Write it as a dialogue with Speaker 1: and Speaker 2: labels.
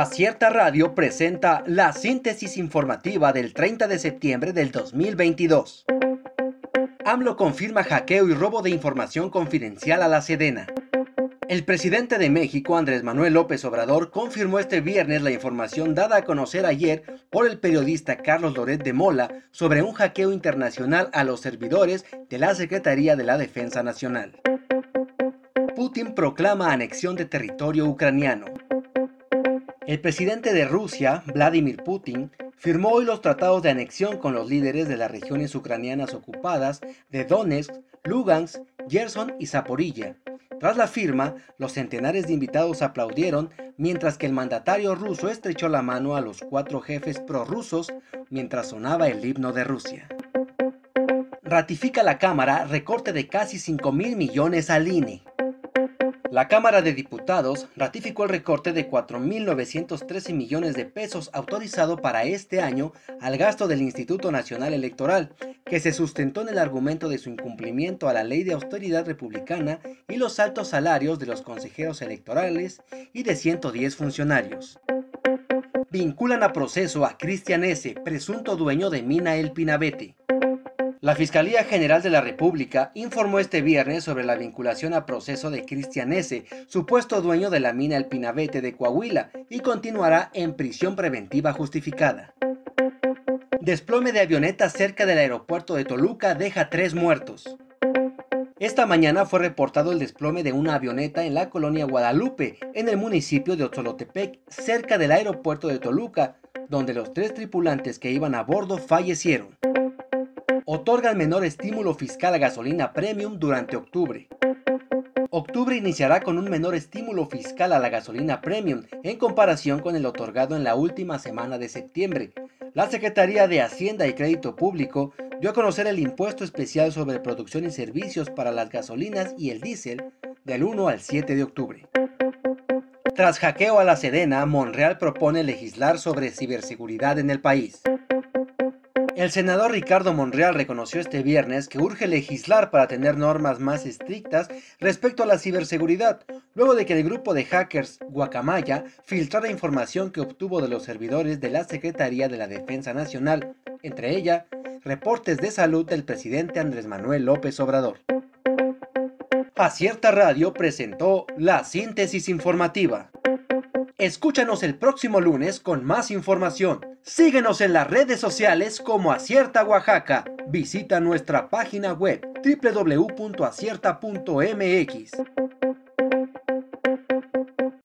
Speaker 1: Acierta Radio presenta la síntesis informativa del 30 de septiembre del 2022. AMLO confirma hackeo y robo de información confidencial a la Sedena. El presidente de México, Andrés Manuel López Obrador, confirmó este viernes la información dada a conocer ayer por el periodista Carlos Loret de Mola sobre un hackeo internacional a los servidores de la Secretaría de la Defensa Nacional. Putin proclama anexión de territorio ucraniano. El presidente de Rusia, Vladimir Putin, firmó hoy los tratados de anexión con los líderes de las regiones ucranianas ocupadas de Donetsk, Lugansk, Gerson y Zaporilla. Tras la firma, los centenares de invitados aplaudieron mientras que el mandatario ruso estrechó la mano a los cuatro jefes prorrusos mientras sonaba el himno de Rusia. Ratifica la Cámara recorte de casi 5 mil millones al INE. La Cámara de Diputados ratificó el recorte de 4.913 millones de pesos autorizado para este año al gasto del Instituto Nacional Electoral, que se sustentó en el argumento de su incumplimiento a la ley de austeridad republicana y los altos salarios de los consejeros electorales y de 110 funcionarios. Vinculan a proceso a Cristian S., presunto dueño de Mina El Pinabete. La Fiscalía General de la República informó este viernes sobre la vinculación a proceso de Cristian S., supuesto dueño de la mina El Pinabete de Coahuila, y continuará en prisión preventiva justificada. Desplome de avioneta cerca del aeropuerto de Toluca deja tres muertos. Esta mañana fue reportado el desplome de una avioneta en la colonia Guadalupe, en el municipio de Otzolotepec, cerca del aeropuerto de Toluca, donde los tres tripulantes que iban a bordo fallecieron otorga el menor estímulo fiscal a gasolina premium durante octubre. Octubre iniciará con un menor estímulo fiscal a la gasolina premium en comparación con el otorgado en la última semana de septiembre. La Secretaría de Hacienda y Crédito Público dio a conocer el impuesto especial sobre producción y servicios para las gasolinas y el diésel del 1 al 7 de octubre. Tras hackeo a la Sedena, Monreal propone legislar sobre ciberseguridad en el país. El senador Ricardo Monreal reconoció este viernes que urge legislar para tener normas más estrictas respecto a la ciberseguridad, luego de que el grupo de hackers Guacamaya filtrara información que obtuvo de los servidores de la Secretaría de la Defensa Nacional, entre ella reportes de salud del presidente Andrés Manuel López Obrador. Acierta Radio presentó la síntesis informativa. Escúchanos el próximo lunes con más información. Síguenos en las redes sociales como Acierta Oaxaca. Visita nuestra página web www.acierta.mx.